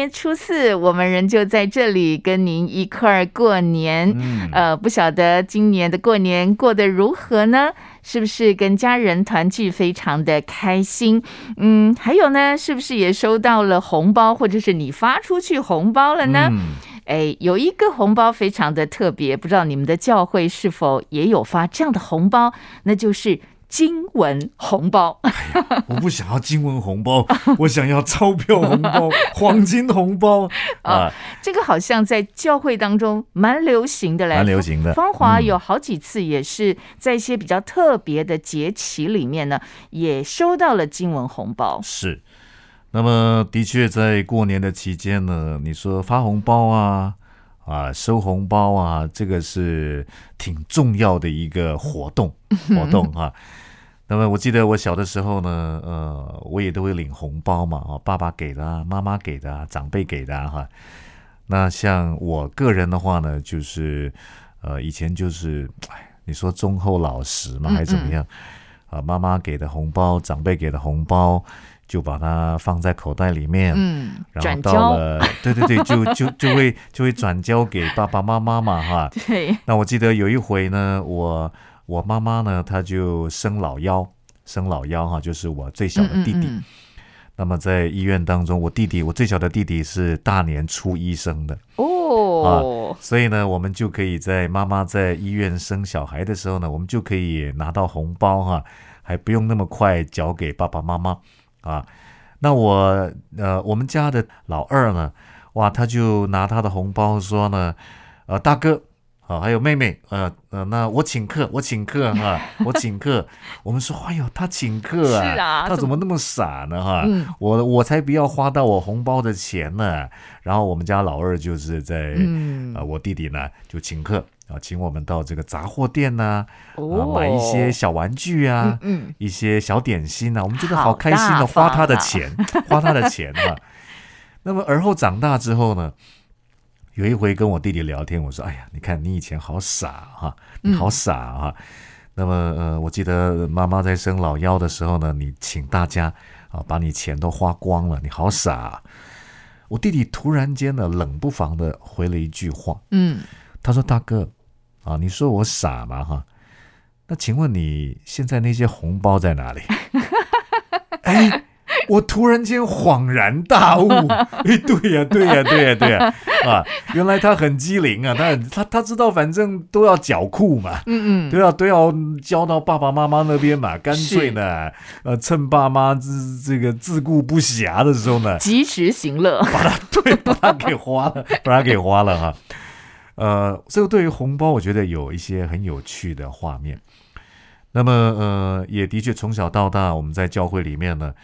年初四，我们仍旧在这里跟您一块儿过年。嗯呃，不晓得今年的过年过得如何呢？是不是跟家人团聚非常的开心？嗯，还有呢，是不是也收到了红包，或者是你发出去红包了呢？嗯哎，有一个红包非常的特别，不知道你们的教会是否也有发这样的红包？那就是经文红包。我不想要金文红包，我想要钞票红包、黄金红包啊，这个好像在教会当中蛮流行的嘞，蛮流行的。芳华嗯有好几次也是在一些比较特别的节期里面呢，也收到了金文红包。是，那么的确在过年的期间呢，你说发红包啊。啊，收红包啊，这个是挺重要的一个活动活动哈、那么我记得我小的时候呢，呃，我也都会领红包嘛，啊，爸爸给的啊，妈妈给的啊，长辈给的啊，哈。那像我个人的话呢，就是呃，以前就是，哎，你说忠厚老实嘛，还是怎么样？啊，妈妈给的红包，长辈给的红包，就把它放在口袋里面，嗯，然后到了，对对对，就就就会就会转交给爸爸妈妈嘛，哈。对，那我记得有一回呢，我我妈妈呢，她就生老幺，生老幺哈，就是我最小的弟弟。嗯那么在医院当中，我弟弟，我最小的弟弟是大年初一生的，哦，啊，所以呢，我们就可以在妈妈在医院生小孩的时候呢，我们就可以拿到红包哈，还不用那么快交给爸爸妈妈啊。那我呃，我们家的老二呢，哇，他就拿他的红包说呢，呃，大哥。啊，还有妹妹，呃呃，那我请客，我请客哈、我请客。我们说，哎呦，他请客啊，是啊他怎么那么傻呢哈？嗯我我才不要花到我红包的钱呢。然后我们家老二就是在，嗯呃，我弟弟呢就请客啊，请我们到这个杂货店呐、啊，哦，买一些小玩具啊，嗯一些小点心啊，我们觉得好好开心大的，花他的钱，花他的钱啊。那么而后长大之后呢，有一回跟我弟弟聊天，我说：“哎呀，你看你以前好傻哈、你好傻哈、那么呃，我记得妈妈在生老幺的时候呢，你请大家啊，把你钱都花光了，你好傻啊、我弟弟突然间呢，冷不防的回了一句话，嗯，他说：“大哥啊，你说我傻吗？哈，那请问你现在那些红包在哪里？” 哎，我突然间恍然大悟，哎，对呀、对呀、对呀、对呀、啊，原来他很机灵啊，他他他知道反正都要缴库嘛，嗯嗯，都要都要交到爸爸妈妈那边嘛，干脆呢，呃，趁爸妈这这个自顾不暇的时候呢，及时行乐，把它对把它给花了，把它给花了哈。呃，这个对于红包，我觉得有一些很有趣的画面。那么呃，也的确从小到大，我们在教会里面呢，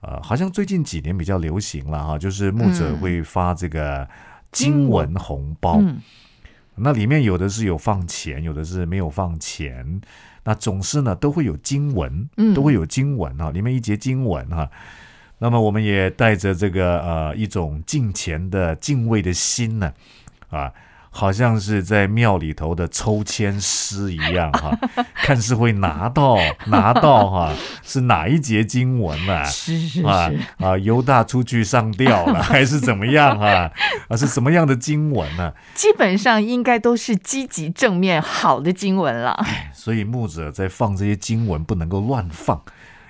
呃，好像最近几年比较流行了哈，就是牧者嗯会发这个经文红包。嗯那里面有的是有放钱，有的是没有放钱。那总是呢都会有经文，嗯都会有经文哈，里面一节经文哈。那么我们也带着这个呃一种敬虔的敬畏的心呢，啊，好像是在庙里头的抽签师一样哈，看是会拿到 拿到哈是哪一节经文啊？是是啊是，啊，犹大出去上吊了，还是怎么样啊？啊，是什么样的经文呢、基本上应该都是积极正面好的经文了。所以牧者在放这些经文不能够乱放，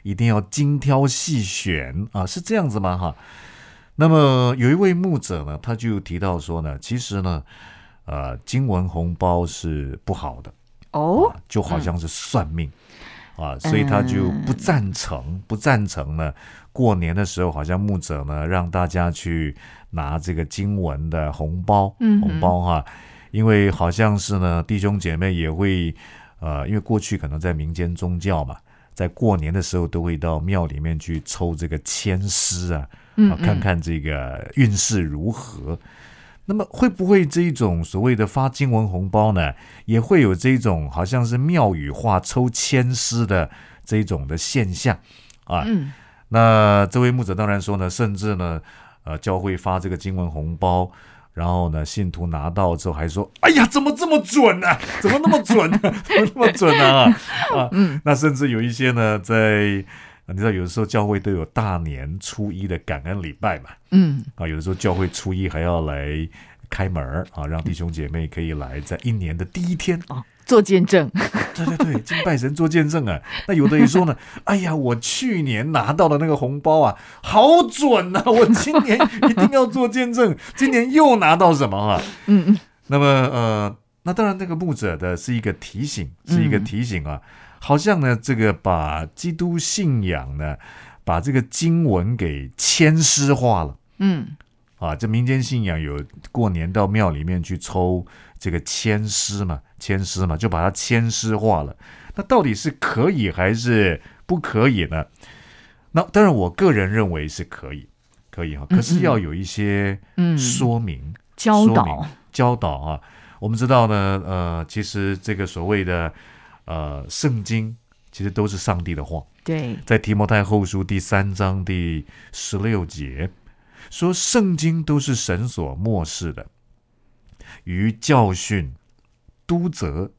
一定要精挑细选啊，是这样子吗？哈。那么有一位牧者呢，他就提到说呢，其实呢，呃，经文红包是不好的，哦啊，就好像是算命、啊，所以他就不赞成，不赞成呢。过年的时候，好像牧者呢让大家去拿这个经文的红包，嗯红包哈，因为好像是呢弟兄姐妹也会，呃，因为过去可能在民间宗教嘛，在过年的时候都会到庙里面去抽这个签诗啊，啊，看看这个运势如何。那么会不会这一种所谓的发经文红包呢，也会有这种好像是庙宇化抽签师的这一种的现象啊？嗯那这位牧者当然说呢，甚至呢，呃，教会发这个经文红包，然后呢，信徒拿到之后还说：“哎呀，怎么这么准 呢、怎么那么准呢、怎么那么准呢、啊？”啊，那甚至有一些呢，在你知道，有的时候教会都有大年初一的感恩礼拜嘛，嗯，啊，有的时候教会初一还要来开门儿啊，让弟兄姐妹可以来在一年的第一天。哦，做见证，对对对，敬拜神做见证啊。那有的人说呢，哎呀，我去年拿到的那个红包啊，好准呐、我今年一定要做见证，今年又拿到什么啊？嗯嗯，那么呃，那当然，那个牧者的是一个提醒，是一个提醒啊，好像呢，这个把基督信仰呢，把这个经文给牵诗化了。嗯啊，这民间信仰有过年到庙里面去抽这个签诗嘛，签诗嘛，就把它签诗化了。那到底是可以还是不可以呢？那当然，我个人认为是可以，可以哈。可是要有一些嗯，说明、教导，教导啊。我们知道呢，呃，其实这个所谓的呃圣经，其实都是上帝的话。对，在提摩太后书第三章第十六节说，圣经都是神所漠视的，于教训、督责、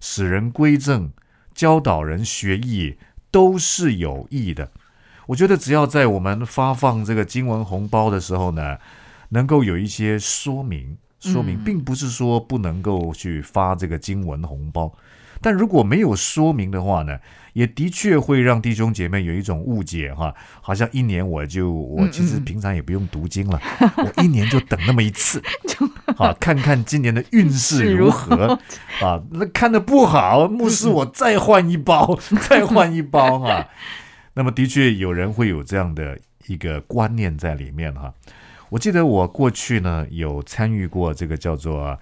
使人归正、教导人学艺，都是有益的。我觉得只要在我们发放这个经文红包的时候呢，能够有一些说明，说明，嗯并不是说不能够去发这个经文红包，但如果没有说明的话呢，也的确会让弟兄姐妹有一种误解哈，好像一年我就我嗯其实嗯平常也不用读经了，我一年就等那么一次，啊，看看今年的运势如何啊，那看的不好，牧师我再换一包，再换一包哈。那么的确有人会有这样的一个观念在里面哈。我记得我过去呢有参与过这个叫做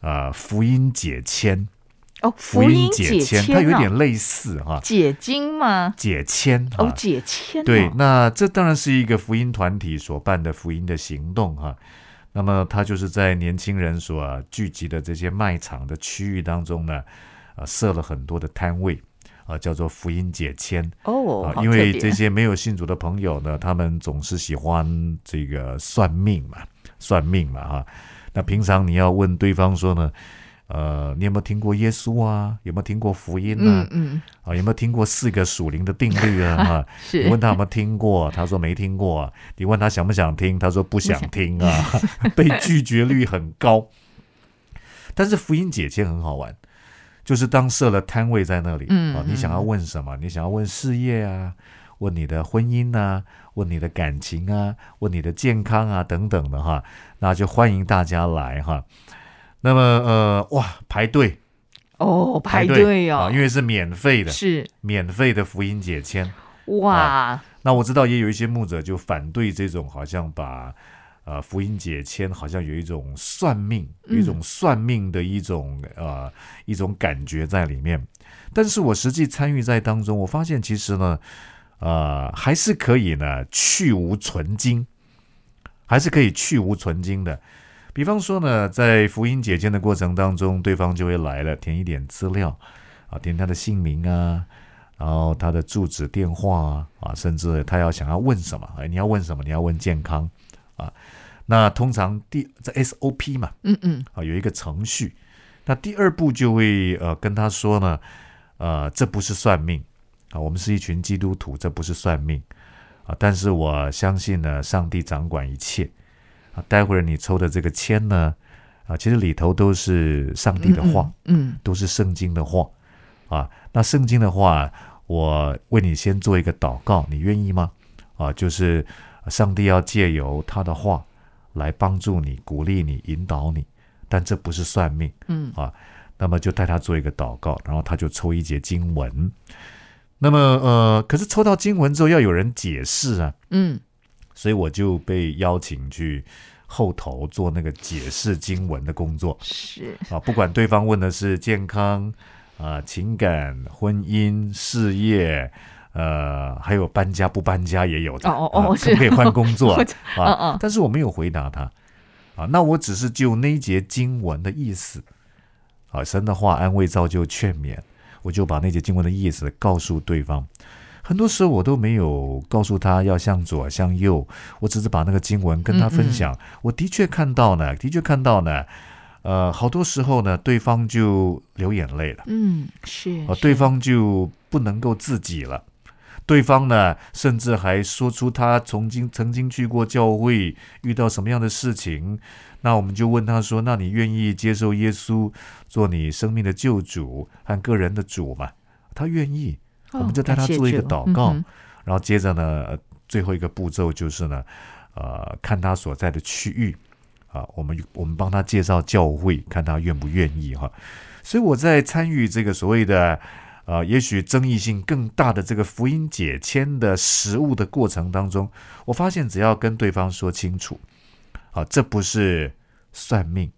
呃福音解签，哦，福音解签，它有哦点类似哈，解经吗？解签哦，解签哦，对，那这当然是一个福音团体所办的福音的行动哈。那么它就是在年轻人所聚集的这些卖场的区域当中呢，啊，设了很多的摊位，啊，叫做福音解签。哦，啊，因为这些没有信主的朋友呢，他们总是喜欢这个算命嘛，算命嘛哈。那平常你要问对方说呢，呃，你有没有听过耶稣啊？有没有听过福音呢嗯？嗯，啊，有没有听过四个属灵的定律啊？哈，你是问他有没有听过，他说没听过。你问他想不想听，他说不想听啊，被拒绝率很高。但是福音解签很好玩，就是当设了摊位在那里，嗯啊，你想要问什么？你想要问事业啊，问你的婚姻啊，问你的感情啊，问你的健康啊等等的哈，那就欢迎大家来哈。那么呃，哇，排队哦，排队队哦啊，，因为是免费的，是免费的福音解签。哇，那我知道也有一些牧者就反对这种，好像把呃福音解签，好像有一种算命，有一种算命的一种呃一种感觉在里面。但是我实际参与在当中，我发现其实呢，呃，还是可以呢去无存精，还是可以去无存精的。比方说呢，在福音解签的过程当中，对方就会来了，填一点资料啊，填他的姓名啊，然后他的住址、电话啊，啊，甚至他要想要问什么，哎，你要问什么？你要问健康啊。那通常第这 SOP 嘛，嗯嗯，啊，有一个程序。那第二步就会呃跟他说呢，呃，这不是算命啊，我们是一群基督徒，这不是算命啊。但是我相信呢，上帝掌管一切啊。待会儿你抽的这个签呢，啊，其实里头都是上帝的话。嗯，都是圣经的话啊。那圣经的话，我为你先做一个祷告，你愿意吗？啊，就是上帝要借由他的话来帮助你、鼓励你、引导你，但这不是算命，嗯啊。那么就带他做一个祷告，然后他就抽一节经文。那么呃，可是抽到经文之后要有人解释啊，嗯所以我就被邀请去后头做那个解释经文的工作。是，啊，不管对方问的是健康啊、情感、婚姻、事业，呃，还有搬家不搬家也有的。哦哦哦可不可以换工作啊 啊？但是我没有回答他啊，那我只是就那一节经文的意思啊，神的话安慰、造就、劝勉，我就把那节经文的意思告诉对方。很多时候我都没有告诉他要向左向右，我只是把那个经文跟他分享。我的确看到呢，的确看到呢，呃，好多时候呢，对方就流眼泪了，嗯，是，呃，对方就不能够自己了。对方呢，甚至还说出他曾经曾经去过教会，遇到什么样的事情。那我们就问他说：“那你愿意接受耶稣做你生命的救主和个人的主吗？”他愿意，我们就带他做一个祷告。然后接着呢，最后一个步骤就是呢，呃，看他所在的区域啊，我们我们帮他介绍教会，看他愿不愿意哈。所以我在参与这个所谓的。呃，也许争议性更大的这个福音解签的实物的过程当中，我发现只要跟对方说清楚，啊，这不是算命，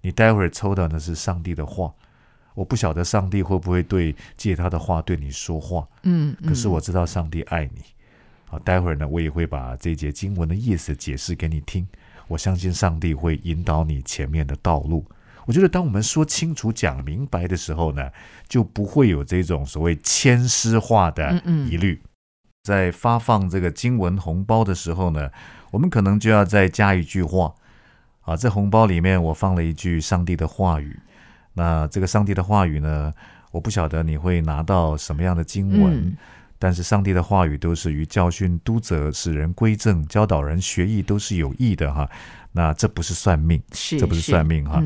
你待会儿抽到的是上帝的话，我不晓得上帝会不会对借他的话对你说话，嗯，可是我知道上帝爱你，啊，待会儿呢，我也会把这节经文的意思解释给你听，我相信上帝会引导你前面的道路。我觉得，当我们说清楚、讲明白的时候呢，就不会有这种所谓牵丝化的疑虑。在发放这个经文红包的时候呢，我们可能就要再加一句话啊，这红包里面我放了一句上帝的话语。那这个上帝的话语呢，我不晓得你会拿到什么样的经文，但是上帝的话语都是于教训、督责、使人归正、教导人学艺，都是有益的哈。那这不是算命，这不是算命哈。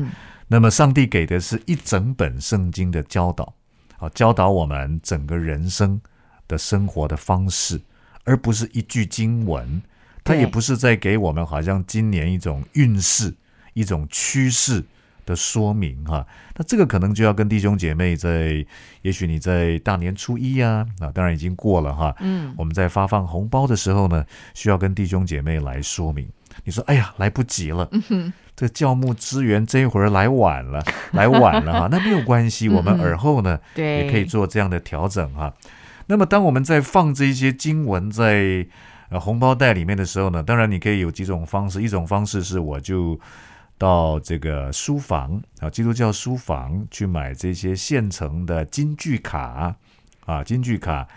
那么，上帝给的是一整本圣经的教导，啊，教导我们整个人生的生活的方式，而不是一句经文。他也不是在给我们好像今年一种运势、一种趋势的说明哈。那这个可能就要跟弟兄姐妹在，也许你在大年初一啊，啊，当然已经过了哈。嗯，我们在发放红包的时候呢，需要跟弟兄姐妹来说明。你说，哎呀，来不及了。这教牧支援这一会儿来晚了，来晚了哈，那没有关系，我们耳后呢也可以做这样的调整哈。那么，当我们在放这些经文在呃红包袋里面的时候呢，当然你可以有几种方式，一种方式是我就到这个书房啊，基督教书房去买这些现成的金句卡啊，金句卡。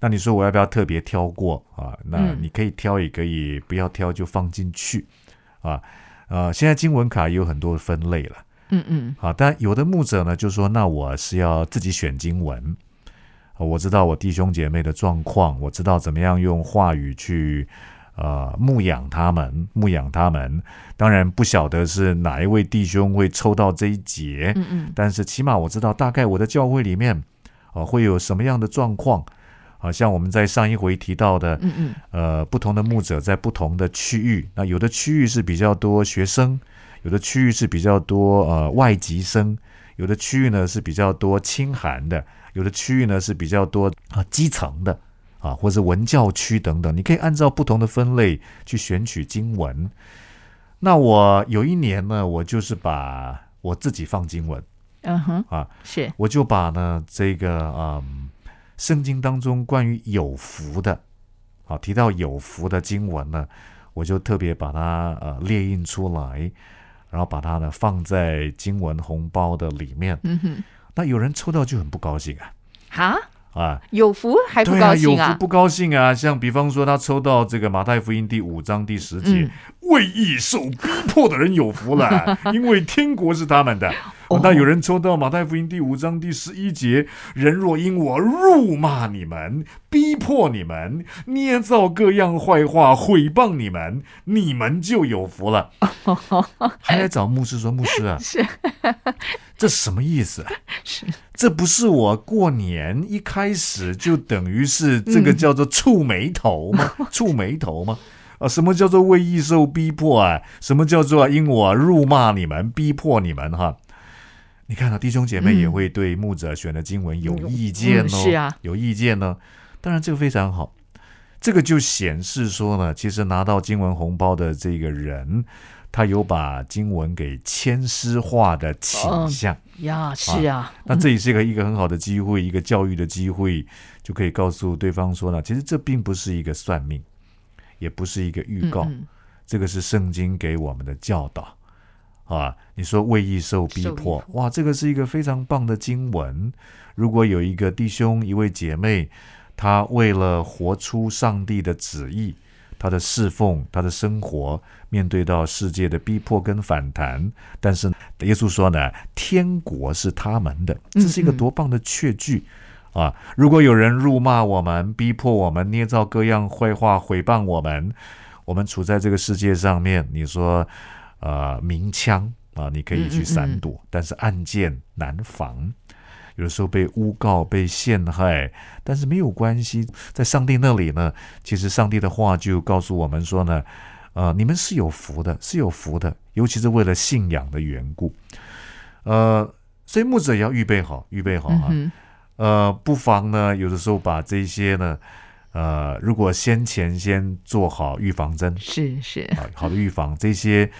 那你说我要不要特别挑过啊？那你可以挑，也可以不要挑，就放进去啊。呃，现在经文卡也有很多分类了，嗯嗯，好，但有的牧者呢就说，那我是要自己选经文，我知道我弟兄姐妹的状况，我知道怎么样用话语去呃牧养他们，牧养他们。当然不晓得是哪一位弟兄会抽到这一节，嗯嗯，但是起码我知道大概我的教会里面啊会有什么样的状况。好像我们在上一回提到的，嗯嗯，呃，不同的牧者在不同的区域，那有的区域是比较多学生，有的区域是比较多呃外籍生，有的区域呢是比较多清寒的，有的区域呢是比较多啊基层的啊，或者文教区等等，你可以按照不同的分类去选取经文。那我有一年呢，我就是把我自己放经文，嗯哼，啊，是，我就把呢这个嗯。圣经当中关于有福的，好提到有福的经文呢，我就特别把它呃列印出来，然后把它呢放在经文红包的里面。嗯哼，那有人抽到就很不高兴啊。哈啊，有福还不高兴啊？有福不高兴啊？像比方说他抽到这个马太福音第五章第十节，为义受逼迫的人有福了，因为天国是他们的。那有人抽到马太福音第五章第十一节：“人若因我辱骂你们、逼迫你们、捏造各样坏话、毁谤你们，你们就有福了。”还来找牧师说：“牧师啊，是这什么意思？是这不是我过年一开始就等于是这个叫做触眉头吗？触眉头吗？啊，什么叫做为义受逼迫啊？什么叫做因我辱骂你们、逼迫你们？哈！”你看到弟兄姐妹也会对牧者选的经文有意见哦，是啊，有意见呢。当然这个非常好，这个就显示说呢，其实拿到经文红包的这个人，他有把经文给牵丝化的倾向呀，是啊。那这也是一个一个很好的机会，一个教育的机会，就可以告诉对方说呢，其实这并不是一个算命，也不是一个预告，这个是圣经给我们的教导。啊，你说为义受逼迫，哇，这个是一个非常棒的经文。如果有一个弟兄、一位姐妹，他为了活出上帝的旨意，他的侍奉，他的生活，面对到世界的逼迫跟反弹，但是耶稣说呢，天国是他们的，这是一个多棒的确据啊！如果有人辱骂我们、逼迫我们、捏造各样坏话、毁谤我们，我们处在这个世界上面，你说，呃，鸣枪啊，你可以去闪躲，但是暗箭难防。有的时候被诬告、被陷害，但是没有关系，在上帝那里呢。其实上帝的话就告诉我们说呢，呃，你们是有福的，是有福的，尤其是为了信仰的缘故。呃，所以牧者也要预备好，预备好啊。呃，不妨呢，有的时候把这些呢，呃，如果先前先做好预防针，是是，好的预防这些，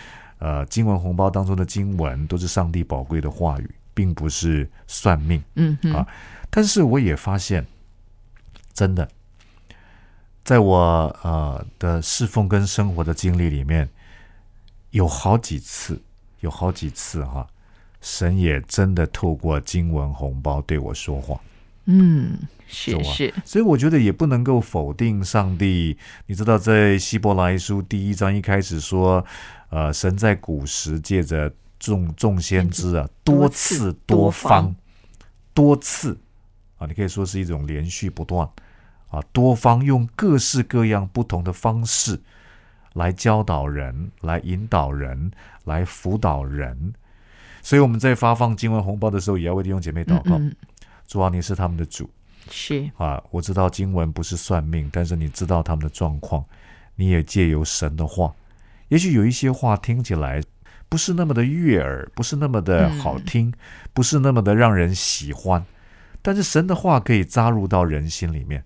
呃，经文红包当中的经文都是上帝宝贵的话语。并不是算命，嗯啊，但是我也发现，真的，在我呃的侍奉跟生活的经历里面，有好几次，有好几次哈，神也真的透过经文红包对我说话，嗯，是是，所以我觉得也不能够否定上帝。你知道，在希伯来书第一章一开始说，呃，神在古时借着。众众先知啊，多次多方，多次啊，你可以说是一种连续不断啊，多方用各式各样不同的方式来教导人，来引导人，来辅导人。所以我们在发放经文红包的时候，也要为弟兄姐妹祷告。主啊，你是他们的主，是啊，我知道经文不是算命，但是你知道他们的状况，你也借由神的话，也许有一些话听起来。不是那么的悦耳，不是那么的好听，不是那么的让人喜欢。但是神的话可以扎入到人心里面。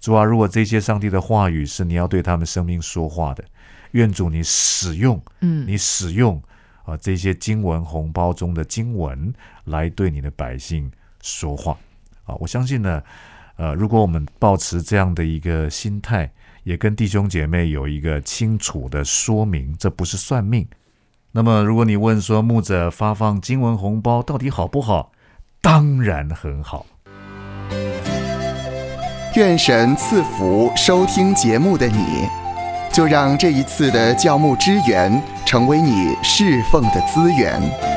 主啊，如果这些上帝的话语是你要对他们生命说话的，愿主你使用，嗯，你使用啊这些经文红包中的经文来对你的百姓说话啊！我相信呢，呃，如果我们保持这样的一个心态，也跟弟兄姐妹有一个清楚的说明，这不是算命。那么，如果你问说牧者发放经文红包到底好不好？当然很好。愿神赐福收听节目的你，就让这一次的教牧支援成为你侍奉的资源。